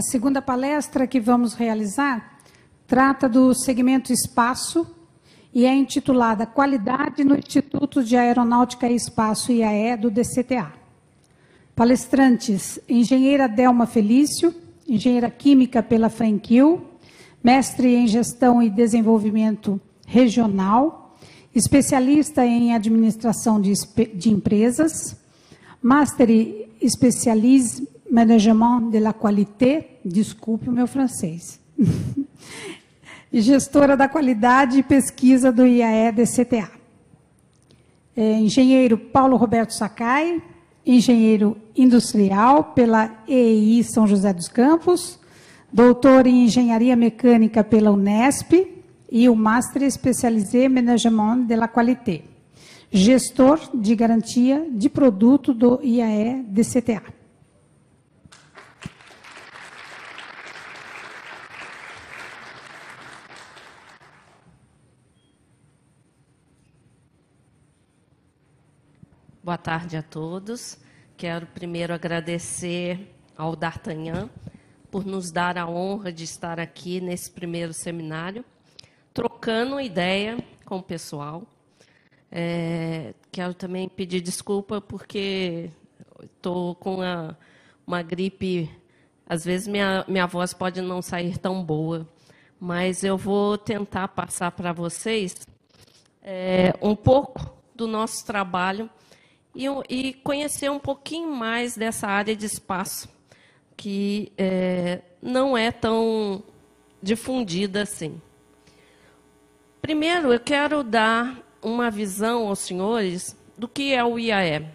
A segunda palestra que vamos realizar trata do segmento espaço e é intitulada Qualidade no Instituto de Aeronáutica e Espaço IAE do DCTA. Palestrantes: engenheira Delma Felício, engenheira química pela Franquil, mestre em gestão e desenvolvimento regional, especialista em administração de, de empresas, master especialiste management de la qualité, desculpe o meu francês. e gestora da qualidade e pesquisa do IAE DCTA. É, engenheiro Paulo Roberto Sakai, engenheiro industrial pela EI São José dos Campos, doutor em engenharia mecânica pela Unesp e o Master Especialisé Management de la Qualité, gestor de garantia de produto do IAE Boa tarde a todos. Quero primeiro agradecer ao D'Artagnan por nos dar a honra de estar aqui nesse primeiro seminário, trocando ideia com o pessoal. É, quero também pedir desculpa porque estou com uma, gripe. Às vezes minha, minha voz pode não sair tão boa, mas eu vou tentar passar para vocês é, um pouco do nosso trabalho e, e conhecer um pouquinho mais dessa área de espaço, que é, não é tão difundida assim. Primeiro, eu quero dar uma visão aos senhores do que é o IAE.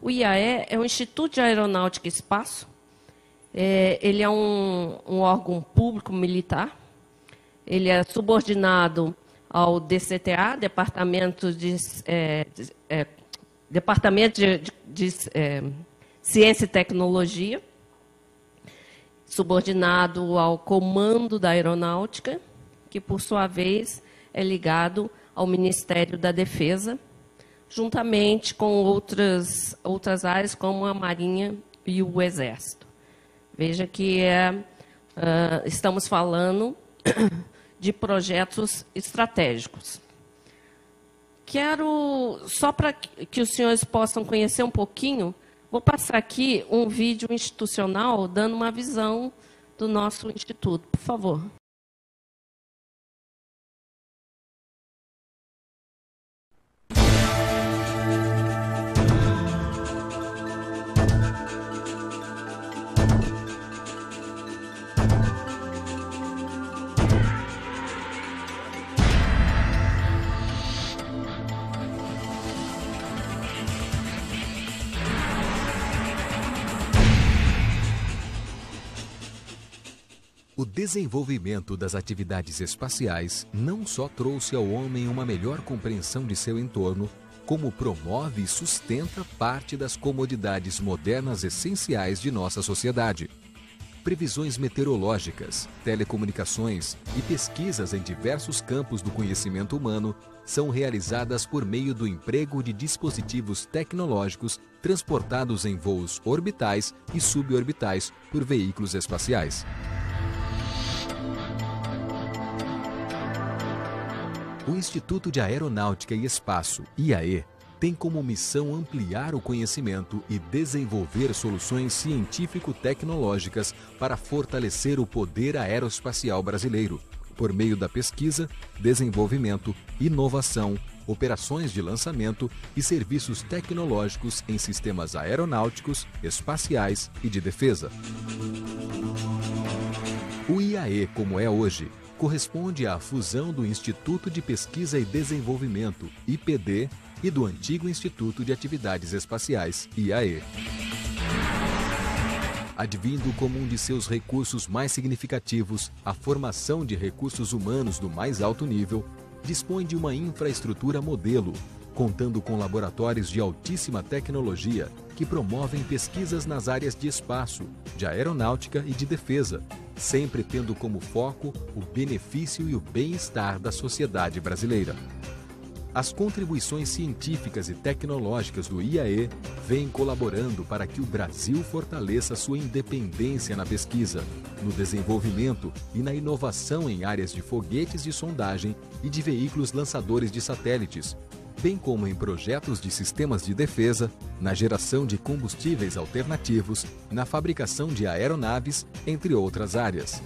O IAE é o Instituto de Aeronáutica e Espaço. É, ele é um, um, órgão público militar. Ele é subordinado ao DCTA, Departamento de, é, de é, Departamento de, de, de é, Ciência e Tecnologia, subordinado ao Comando da Aeronáutica, que, por sua vez, é ligado ao Ministério da Defesa, juntamente com outras, outras áreas, como a Marinha e o Exército. Veja que é, uh, estamos falando de projetos estratégicos. Quero, só para que os senhores possam conhecer um pouquinho, vou passar aqui um vídeo institucional dando uma visão do nosso instituto, por favor. O desenvolvimento das atividades espaciais não só trouxe ao homem uma melhor compreensão de seu entorno, como promove e sustenta parte das comodidades modernas essenciais de nossa sociedade. Previsões meteorológicas, telecomunicações e pesquisas em diversos campos do conhecimento humano são realizadas por meio do emprego de dispositivos tecnológicos transportados em voos orbitais e suborbitais por veículos espaciais. O Instituto de Aeronáutica e Espaço, IAE, tem como missão ampliar o conhecimento e desenvolver soluções científico-tecnológicas para fortalecer o poder aeroespacial brasileiro, por meio da pesquisa, desenvolvimento, inovação, operações de lançamento e serviços tecnológicos em sistemas aeronáuticos, espaciais e de defesa. O IAE, como é hoje, corresponde à fusão do Instituto de Pesquisa e Desenvolvimento, IPD, e do antigo Instituto de Atividades Espaciais, IAE. Advindo como um de seus recursos mais significativos a formação de recursos humanos do mais alto nível, dispõe de uma infraestrutura modelo, contando com laboratórios de altíssima tecnologia que promovem pesquisas nas áreas de espaço, de aeronáutica e de defesa, sempre tendo como foco o benefício e o bem-estar da sociedade brasileira. as contribuições científicas e tecnológicas do IAE vêm colaborando para que o Brasil fortaleça sua independência na pesquisa, no desenvolvimento e na inovação em áreas de foguetes de sondagem e de veículos lançadores de satélites, bem como em projetos de sistemas de defesa, na geração de combustíveis alternativos, na fabricação de aeronaves, entre outras áreas.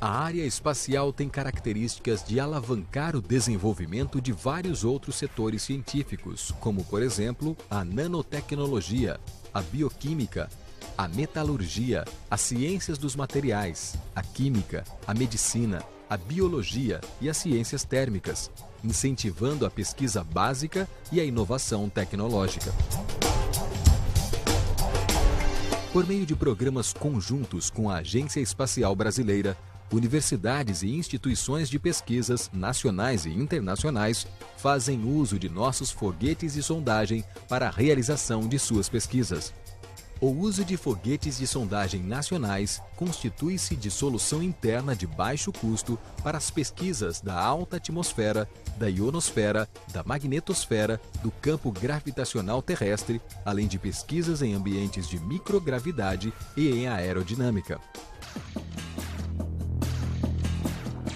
A área espacial tem características de alavancar o desenvolvimento de vários outros setores científicos, como, por exemplo, a nanotecnologia, a bioquímica, a metalurgia, as ciências dos materiais, a química, a medicina, a biologia e as ciências térmicas, incentivando a pesquisa básica e a inovação tecnológica. Por meio de programas conjuntos com a Agência Espacial Brasileira, universidades e instituições de pesquisas nacionais e internacionais fazem uso de nossos foguetes de sondagem para a realização de suas pesquisas. O uso de foguetes de sondagem nacionais constitui-se de solução interna de baixo custo para as pesquisas da alta atmosfera, da ionosfera, da magnetosfera, do campo gravitacional terrestre, além de pesquisas em ambientes de microgravidade e em aerodinâmica.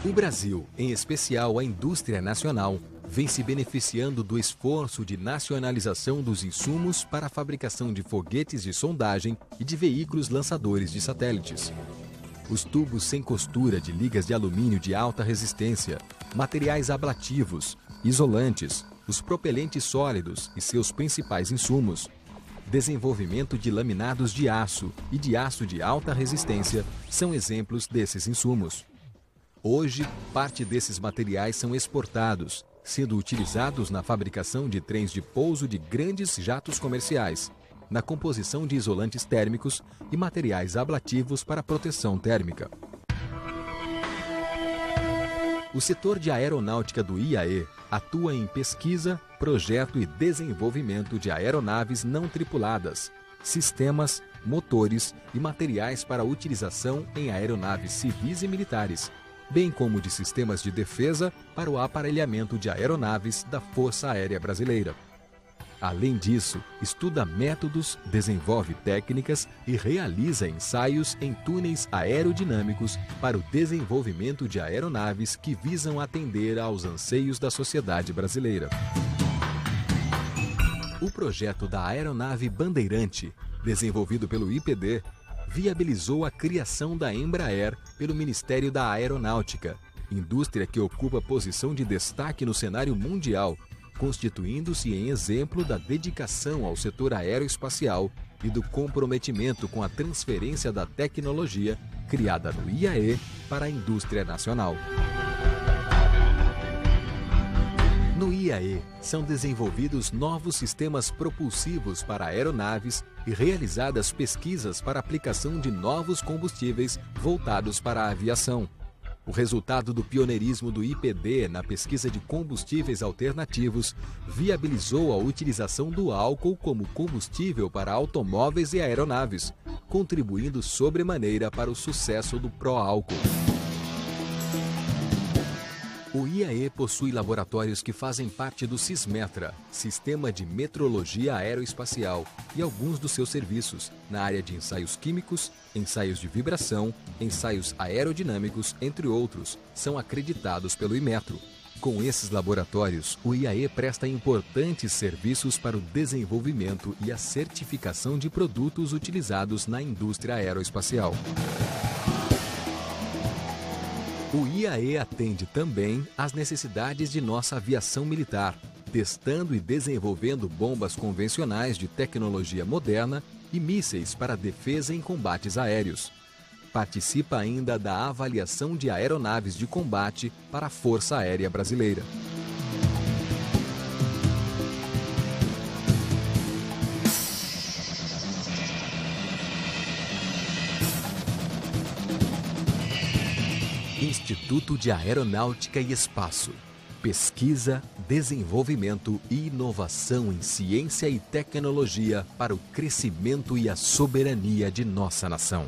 O Brasil, em especial a indústria nacional, vem se beneficiando do esforço de nacionalização dos insumos para a fabricação de foguetes de sondagem e de veículos lançadores de satélites. Os tubos sem costura de ligas de alumínio de alta resistência, materiais ablativos, isolantes, os propelentes sólidos e seus principais insumos, desenvolvimento de laminados de aço e de aço de alta resistência são exemplos desses insumos. Hoje, parte desses materiais são exportados, sendo utilizados na fabricação de trens de pouso de grandes jatos comerciais, na composição de isolantes térmicos e materiais ablativos para proteção térmica. O setor de aeronáutica do IAE atua em pesquisa, projeto e desenvolvimento de aeronaves não tripuladas, sistemas, motores e materiais para utilização em aeronaves civis e militares, bem como de sistemas de defesa para o aparelhamento de aeronaves da Força Aérea Brasileira. Além disso, estuda métodos, desenvolve técnicas e realiza ensaios em túneis aerodinâmicos para o desenvolvimento de aeronaves que visam atender aos anseios da sociedade brasileira. O projeto da Aeronave Bandeirante, desenvolvido pelo IPD, viabilizou a criação da Embraer pelo Ministério da Aeronáutica, indústria que ocupa posição de destaque no cenário mundial, constituindo-se em exemplo da dedicação ao setor aeroespacial e do comprometimento com a transferência da tecnologia criada no IAE para a indústria nacional. No IAE, são desenvolvidos novos sistemas propulsivos para aeronaves e realizadas pesquisas para aplicação de novos combustíveis voltados para a aviação. O resultado do pioneirismo do IPD na pesquisa de combustíveis alternativos viabilizou a utilização do álcool como combustível para automóveis e aeronaves, contribuindo sobremaneira para o sucesso do pró-álcool. IAE possui laboratórios que fazem parte do SISMETRA, Sistema de Metrologia Aeroespacial, e alguns dos seus serviços, na área de ensaios químicos, ensaios de vibração, ensaios aerodinâmicos, entre outros, são acreditados pelo Imetro. Com esses laboratórios, o IAE presta importantes serviços para o desenvolvimento e a certificação de produtos utilizados na indústria aeroespacial. O IAE atende também às necessidades de nossa aviação militar, testando e desenvolvendo bombas convencionais de tecnologia moderna e mísseis para defesa em combates aéreos. Participa ainda da avaliação de aeronaves de combate para a Força Aérea Brasileira. Instituto de Aeronáutica e Espaço. Pesquisa, desenvolvimento e inovação em ciência e tecnologia para o crescimento e a soberania de nossa nação.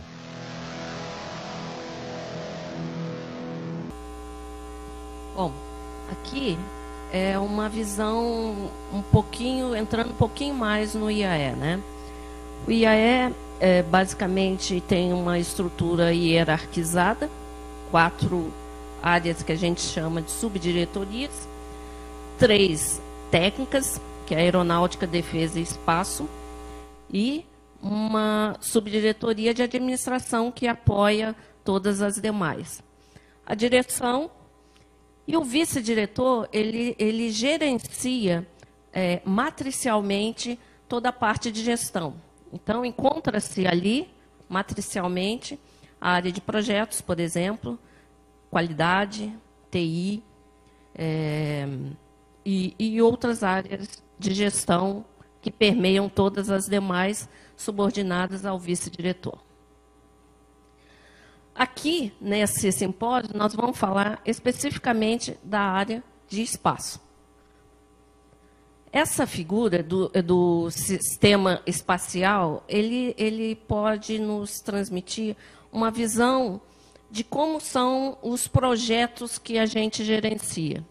Bom, aqui é uma visão um pouquinho, entrando um pouquinho mais no IAE, né? O IAE é, basicamente tem uma estrutura hierarquizada, quatro áreas que a gente chama de subdiretorias, três técnicas, que é aeronáutica, defesa e espaço, e uma subdiretoria de administração que apoia todas as demais. A direção e o vice-diretor, ele, ele gerencia é, matricialmente toda a parte de gestão. Então, encontra-se ali, matricialmente, a área de projetos, por exemplo, qualidade, TI é, e, e outras áreas de gestão que permeiam todas as demais subordinadas ao vice-diretor. Aqui, nesse simpósio, nós vamos falar especificamente da área de espaço. Essa figura do, do sistema espacial, ele, ele pode nos transmitir uma visão de como são os projetos que a gente gerencia.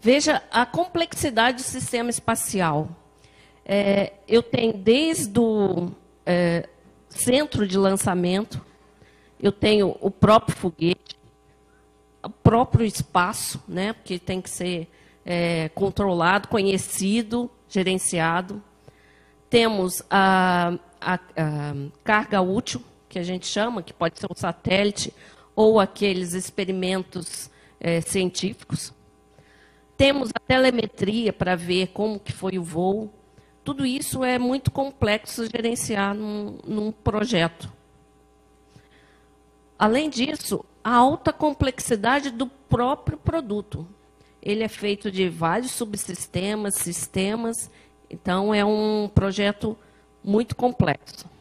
Veja a complexidade do sistema espacial. É, eu tenho desde o é, centro de lançamento, eu tenho o próprio foguete, o próprio espaço, né, porque tem que ser é, controlado, conhecido, gerenciado. Temos a, a, a, carga útil, que a gente chama, que pode ser um satélite ou aqueles experimentos é, científicos. Temos a telemetria para ver como que foi o voo. Tudo isso é muito complexo gerenciar num, num projeto. Além disso, a alta complexidade do próprio produto. Ele é feito de vários subsistemas, sistemas, então é um projeto muito complexo.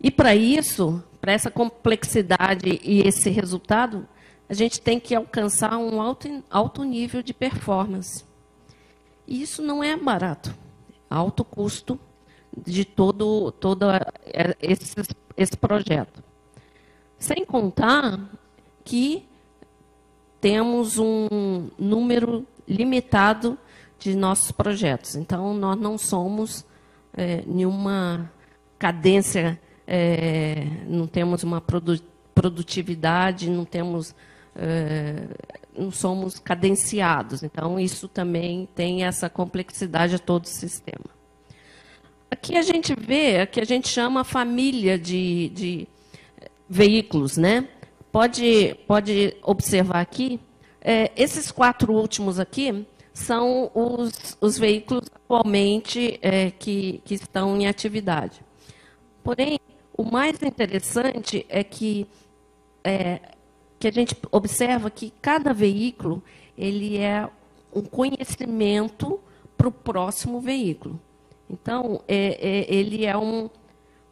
E para isso, para essa complexidade e esse resultado, a gente tem que alcançar um alto, alto nível de performance. E isso não é barato. Alto custo de todo, todo esse, esse projeto. Sem contar que temos um número limitado de nossos projetos. Então, nós não somos é, nenhuma cadência, é, não temos uma produ produtividade, não temos, é, não somos cadenciados. Então, isso também tem essa complexidade a todo o sistema. Aqui a gente vê, que a gente chama família de, de veículos, né? Pode, pode observar aqui, é, esses quatro últimos aqui são os, os veículos atualmente é, que, que estão em atividade. Porém, o mais interessante é que, é, que a gente observa que cada veículo ele é um conhecimento para o próximo veículo. Então, é, é, ele é um,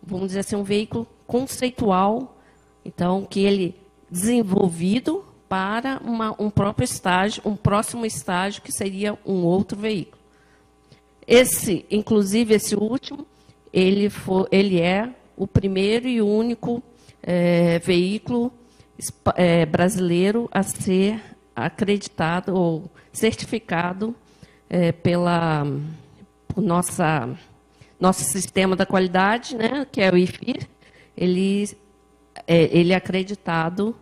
vamos dizer assim, um veículo conceitual então, que ele desenvolvido para uma, um próprio estágio, um próximo estágio que seria um outro veículo. Esse, inclusive esse último, ele, for, ele é o primeiro e único é, veículo é, brasileiro a ser acreditado ou certificado é, pela por nossa nosso sistema da qualidade, né, que é o IFIR. Ele é, ele é acreditado,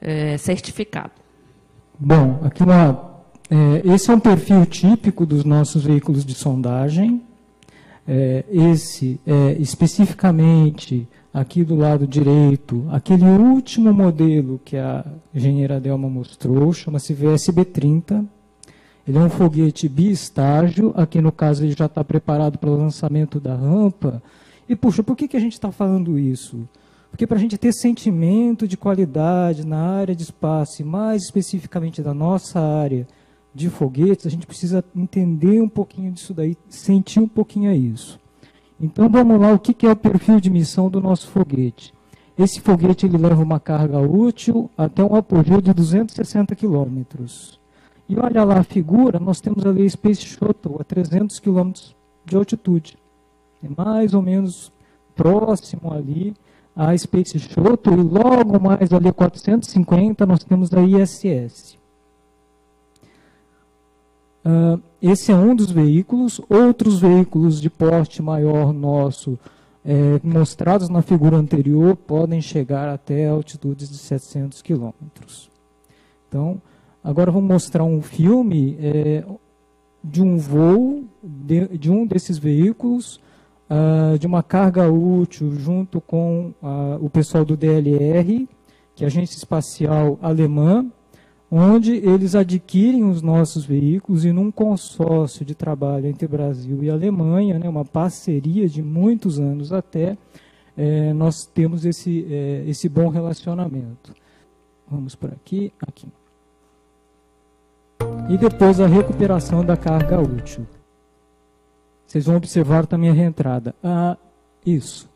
é, certificado. Bom, aqui uma, é, esse é um perfil típico dos nossos veículos de sondagem. É, esse é especificamente aqui do lado direito, aquele último modelo que a engenheira Delma mostrou, chama-se VSB-30. Ele é um foguete biestágio, aqui no caso ele já está preparado para o lançamento da rampa. E, puxa, por que, que a gente está falando isso? Porque para a gente ter sentimento de qualidade na área de espaço, e mais especificamente da nossa área de foguetes, a gente precisa entender um pouquinho disso daí, sentir um pouquinho isso. Então vamos lá, o que é o perfil de missão do nosso foguete? Esse foguete ele leva uma carga útil até um apogeu de 260 quilômetros. E olha lá a figura, nós temos ali a Space Shuttle a 300 quilômetros de altitude. É mais ou menos próximo ali a Space Shuttle e logo mais ali 450 nós temos a ISS. Uh, esse é um dos veículos. Outros veículos de porte maior nosso, é, mostrados na figura anterior, podem chegar até altitudes de 700 quilômetros. Então, agora vou mostrar um filme é, de um voo de, de um desses veículos, uh, de uma carga útil, junto com uh, o pessoal do DLR, que é a Agência Espacial Alemã, onde eles adquirem os nossos veículos e num consórcio de trabalho entre Brasil e Alemanha, né, uma parceria de muitos anos até, é, nós temos esse, é, esse bom relacionamento. Vamos por aqui, aqui. E depois a recuperação da carga útil. Vocês vão observar também a reentrada. Ah, isso.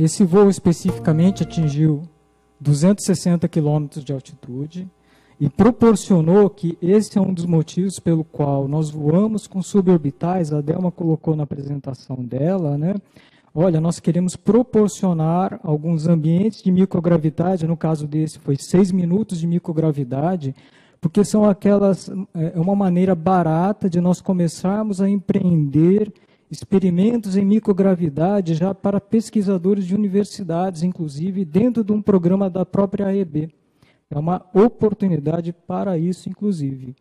Esse voo especificamente atingiu 260 quilômetros de altitude e proporcionou que esse é um dos motivos pelo qual nós voamos com suborbitais, a Delma colocou na apresentação dela, né? Olha, nós queremos proporcionar alguns ambientes de microgravidade, no caso desse foi seis minutos de microgravidade, porque são aquelas, é, é uma maneira barata de nós começarmos a empreender experimentos em microgravidade já para pesquisadores de universidades, inclusive dentro de um programa da própria AEB. É uma oportunidade para isso, inclusive.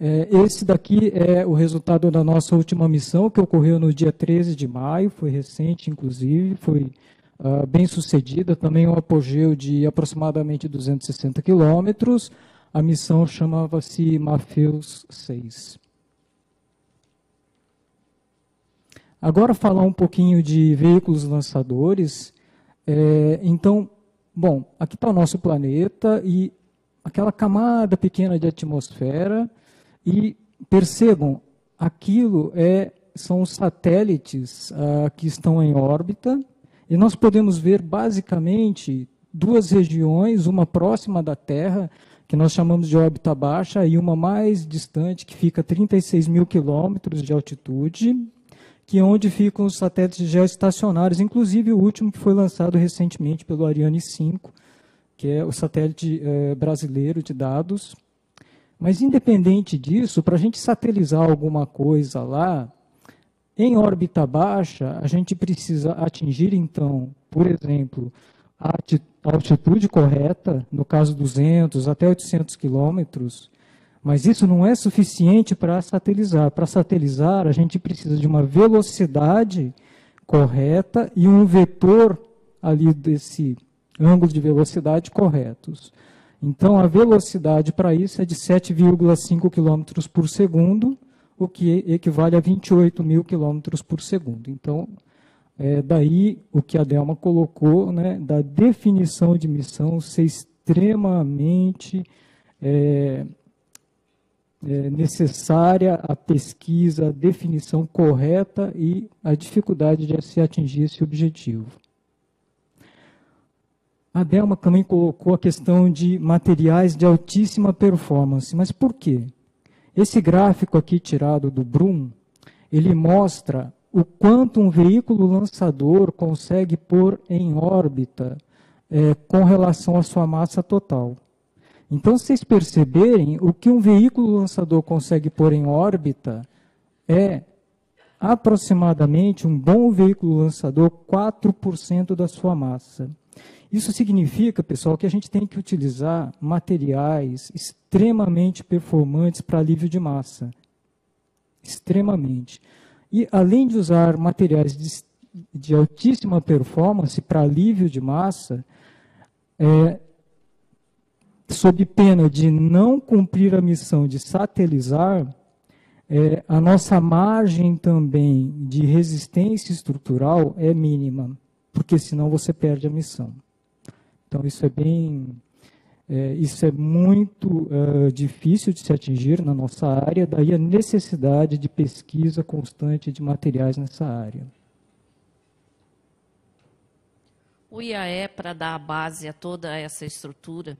É, esse daqui é o resultado da nossa última missão, que ocorreu no dia 13 de maio, foi recente, inclusive, foi uh, bem sucedida, também um apogeu de aproximadamente 260 quilômetros. A missão chamava-se Mafeus 6. Agora falar um pouquinho de veículos lançadores. É, então, bom, aqui está o nosso planeta e aquela camada pequena de atmosfera e percebam, aquilo é, são os satélites ah, que estão em órbita e nós podemos ver basicamente duas regiões, uma próxima da Terra, que nós chamamos de órbita baixa, e uma mais distante, que fica a 36 mil quilômetros de altitude, que é onde ficam os satélites geoestacionários, inclusive o último que foi lançado recentemente pelo Ariane 5, que é o satélite é, brasileiro de dados. Mas, independente disso, para a gente satelizar alguma coisa lá, em órbita baixa, a gente precisa atingir, então, por exemplo, a altitude correta, no caso 200 até 800 quilômetros, mas isso não é suficiente para satelizar. Para satelizar, a gente precisa de uma velocidade correta e um vetor ali desse ângulo de velocidade corretos. Então, a velocidade para isso é de 7,5 km por segundo, o que equivale a 28 mil km por segundo. Então, é daí o que a Delma colocou, né, da definição de missão ser extremamente é, é, necessária a pesquisa, a definição correta e a dificuldade de se atingir esse objetivo. A Delma também colocou a questão de materiais de altíssima performance. Mas por quê? Esse gráfico aqui tirado do Brum, ele mostra o quanto um veículo lançador consegue pôr em órbita é, com relação à sua massa total. Então, vocês perceberem, o que um veículo lançador consegue pôr em órbita é aproximadamente um bom veículo lançador 4% da sua massa. Isso significa, pessoal, que a gente tem que utilizar materiais extremamente performantes para alívio de massa. Extremamente. E, além de usar materiais de, de altíssima performance para alívio de massa, é, sob pena de não cumprir a missão de satelizar, é, a nossa margem também de resistência estrutural é mínima, porque senão você perde a missão. Então isso é bem, é, isso é muito é, difícil de se atingir na nossa área, daí a necessidade de pesquisa constante de materiais nessa área. O IAE, para dar a base a toda essa estrutura,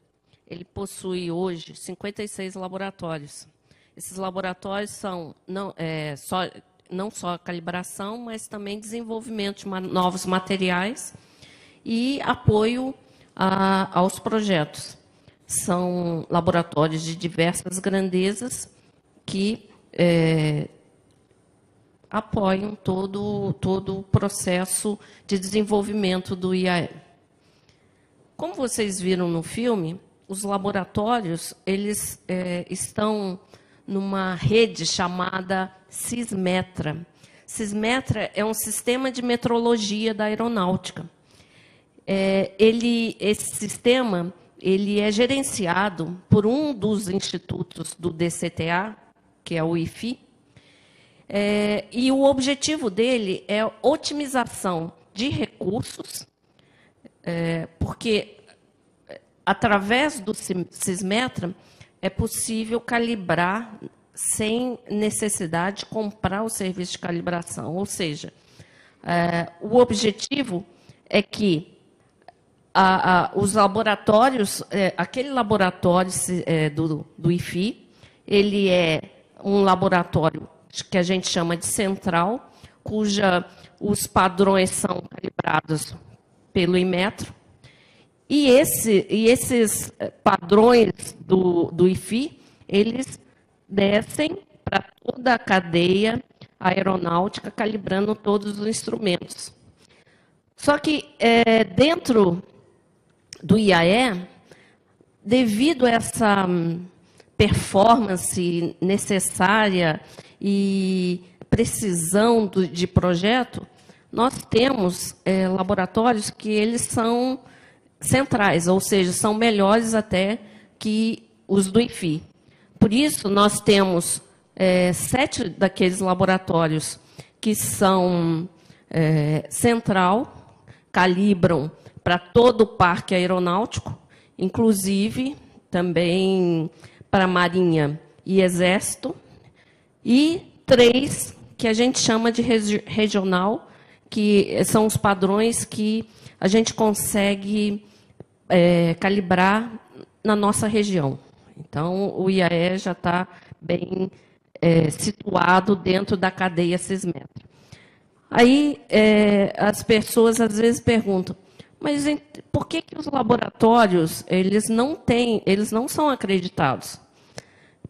ele possui hoje 56 laboratórios. Esses laboratórios são não, é, só, não só calibração, mas também desenvolvimento de novos materiais e apoio a, aos projetos. São laboratórios de diversas grandezas que é, apoiam todo, todo o processo de desenvolvimento do IAE. Como vocês viram no filme, os laboratórios eles é, estão numa rede chamada Cismetra. Cismetra é um sistema de metrologia da aeronáutica. É, ele, esse sistema ele é gerenciado por um dos institutos do DCTA, que é o IFI, é, e o objetivo dele é otimização de recursos, é, porque através do Sismetra, é possível calibrar sem necessidade de comprar o serviço de calibração. Ou seja, é, o objetivo é que a, a, os laboratórios, é, aquele laboratório é, do, do IFI, ele é um laboratório que a gente chama de central, cuja os padrões são calibrados pelo Imetro. E, esse, e esses é, padrões do, do IFI, eles descem para toda a cadeia aeronáutica, calibrando todos os instrumentos. Só que é, dentro do IAE, devido a essa hum, performance necessária e precisão do, de projeto, nós temos é, laboratórios que eles são centrais, ou seja, são melhores até que os do IFI. Por isso, nós temos é, sete daqueles laboratórios que são é, central, calibram para todo o parque aeronáutico, inclusive também para Marinha e Exército, e três que a gente chama de regi regional, que são os padrões que a gente consegue é, calibrar na nossa região. Então, o IAE já está bem é, situado dentro da cadeia Cismetro. Aí, é, as pessoas às vezes perguntam, mas por que, que os laboratórios eles não têm, eles não são acreditados?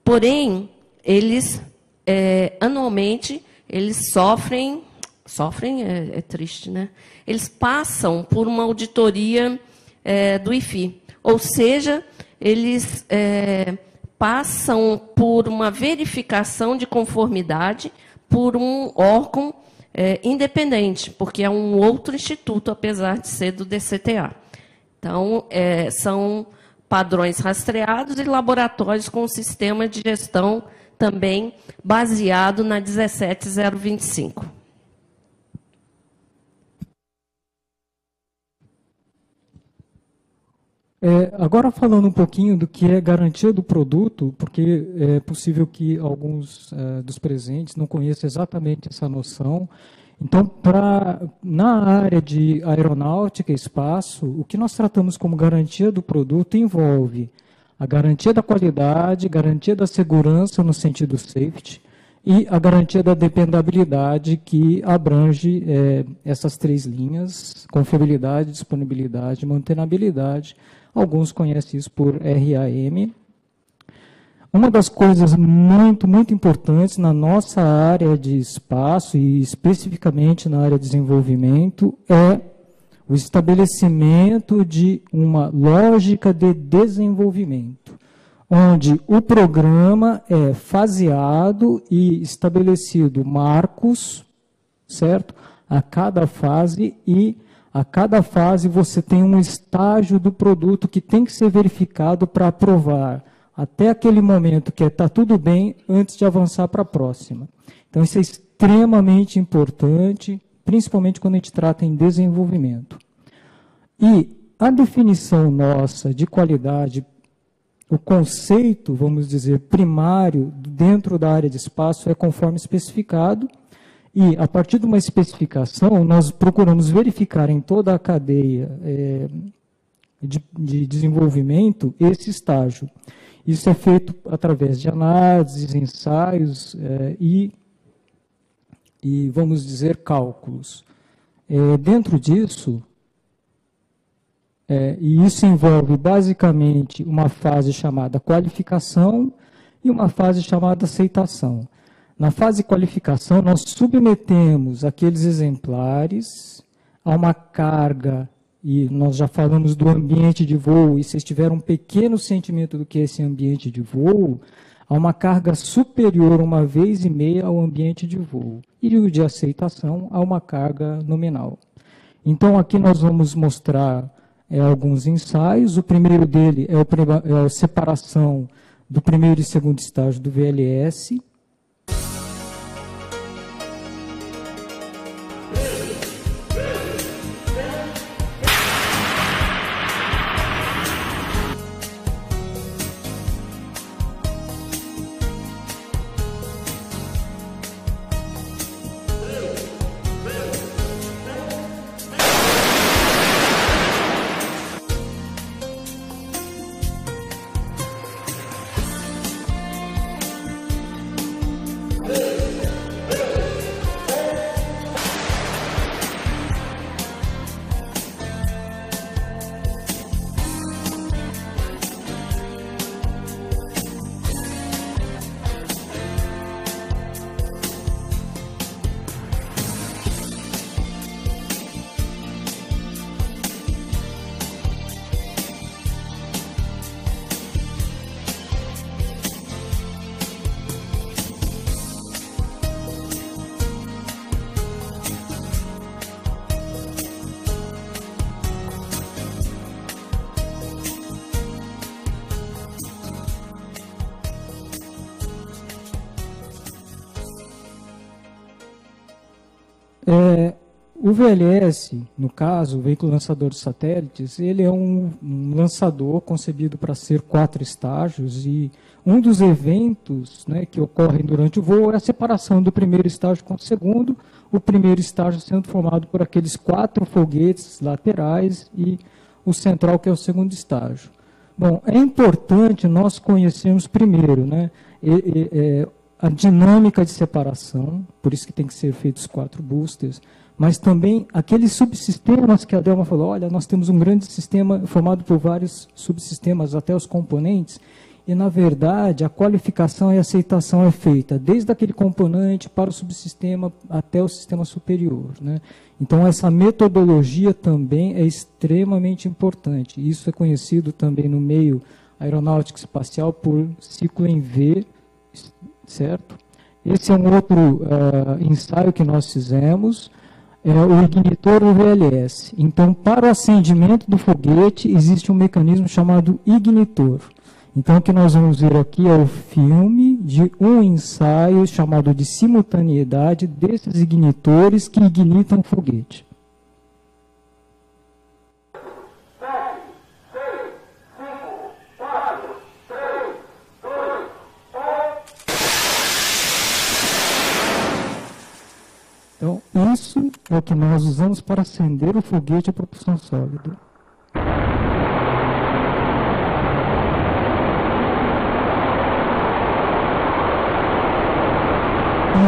Porém, eles é, anualmente eles sofrem, sofrem é, é, triste, né? Eles passam por uma auditoria é, do IFI, ou seja, eles é, passam por uma verificação de conformidade por um órgão é, independente, porque é um outro instituto, apesar de ser do DCTA. Então, é, são padrões rastreados e laboratórios com sistema de gestão também baseado na 17025. É, agora falando um pouquinho do que é garantia do produto, porque é possível que alguns é, dos presentes não conheçam exatamente essa noção. Então, pra, na área de aeronáutica e espaço, o que nós tratamos como garantia do produto envolve a garantia da qualidade, garantia da segurança no sentido safety e a garantia da dependabilidade que abrange é, essas três linhas, confiabilidade, disponibilidade e mantenabilidade, Alguns conhecem isso por RAM. Uma das coisas muito, muito importantes na nossa área de espaço e especificamente na área de desenvolvimento é o estabelecimento de uma lógica de desenvolvimento, onde o programa é faseado e estabelecido marcos, certo? A cada fase e a cada fase você tem um estágio do produto que tem que ser verificado para aprovar até aquele momento que está é, tudo bem antes de avançar para a próxima. Então isso é extremamente importante, principalmente quando a gente trata em desenvolvimento. E a definição nossa de qualidade, o conceito, vamos dizer, primário dentro da área de espaço é conforme especificado e, a partir de uma especificação, nós procuramos verificar em toda a cadeia é, de, de, desenvolvimento esse estágio. Isso é feito através de análises, ensaios é, e, e, vamos dizer, cálculos. É, dentro disso, é, e isso envolve basicamente uma fase chamada qualificação e uma fase chamada aceitação. Na fase de qualificação, nós submetemos aqueles exemplares a uma carga, e nós já falamos do ambiente de voo, e vocês tiveram um pequeno sentimento do que é esse ambiente de voo, a uma carga superior uma vez e meia ao ambiente de voo. E o de aceitação a uma carga nominal. Então, aqui nós vamos mostrar é, alguns ensaios. O primeiro dele é, o, é a separação do primeiro e segundo estágio do VLS. O VLS, no caso, o veículo lançador de satélites, ele é um, um lançador concebido para ser quatro estágios e um dos eventos né, que ocorrem durante o voo é a separação do primeiro estágio com o segundo, o primeiro estágio sendo formado por aqueles quatro foguetes laterais e o central, que é o segundo estágio. Bom, é importante nós conhecermos primeiro né, é, a dinâmica de separação, por isso que tem que ser feitos quatro boosters, mas também aqueles subsistemas que a Delma falou, olha, nós temos um grande sistema formado por vários subsistemas, até os componentes, e na verdade a qualificação e aceitação é feita desde aquele componente para o subsistema até o sistema superior. Né? Então essa metodologia também é extremamente importante. Isso é conhecido também no meio aeronáutico espacial por ciclo em V, certo? Esse é um outro uh, ensaio que nós fizemos é o ignitor VLS. Então, para o acendimento do foguete, existe um mecanismo chamado ignitor. Então, o que nós vamos ver aqui é o filme de um ensaio chamado de simultaneidade desses ignitores que ignitam o foguete. Então, isso é o que nós usamos para acender o foguete a propulsão sólida. E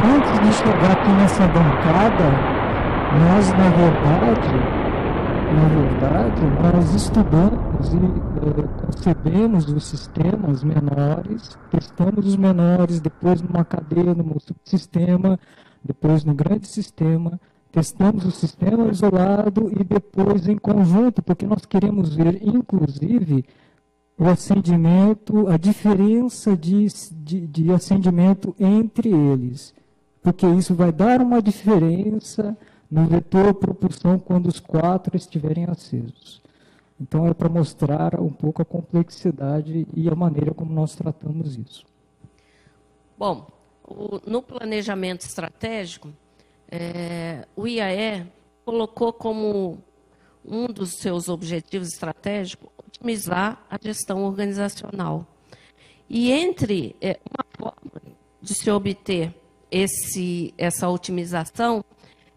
antes de chegar aqui nessa bancada, nós, na verdade, na verdade, nós estudamos e eh, concebemos os sistemas menores, testamos os menores, depois numa cadeia, num subsistema, depois no grande sistema, testamos o sistema isolado e depois em conjunto, porque nós queremos ver, inclusive, o acendimento, a diferença de, de, de acendimento entre eles. Porque isso vai dar uma diferença no vetor propulsão quando os quatro estiverem acesos. Então é para mostrar um pouco a complexidade e a maneira como nós tratamos isso. Bom, no planejamento estratégico, é, o IAE colocou como um dos seus objetivos estratégicos otimizar a gestão organizacional. E entre é, uma forma de se obter esse, essa otimização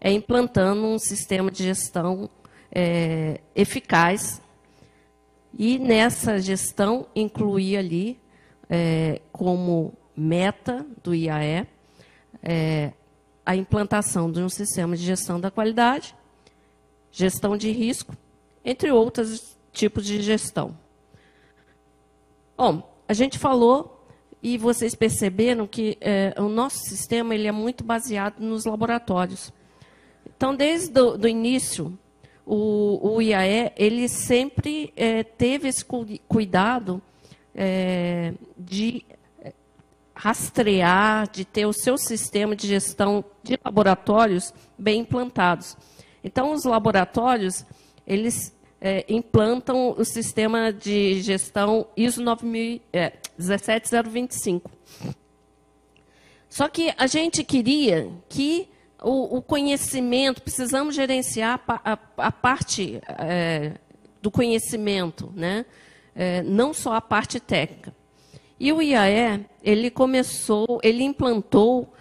é implantando um sistema de gestão é, eficaz e nessa gestão incluir ali é, como meta do IAE, é, a implantação de um sistema de gestão da qualidade, gestão de risco, entre outros tipos de gestão. Bom, a gente falou e vocês perceberam que é, o nosso sistema ele é muito baseado nos laboratórios. Então, desde o início, o, o, IAE ele sempre é, teve esse cuidado é, de rastrear, de ter o seu sistema de gestão de laboratórios bem implantados. Então, os laboratórios, eles é, implantam o sistema de gestão ISO 9000, é, 17025. Só que a gente queria que o, o conhecimento, precisamos gerenciar a, a, a parte é, do conhecimento, né? É, não só a parte técnica. E o IAE, ele começou, ele implantou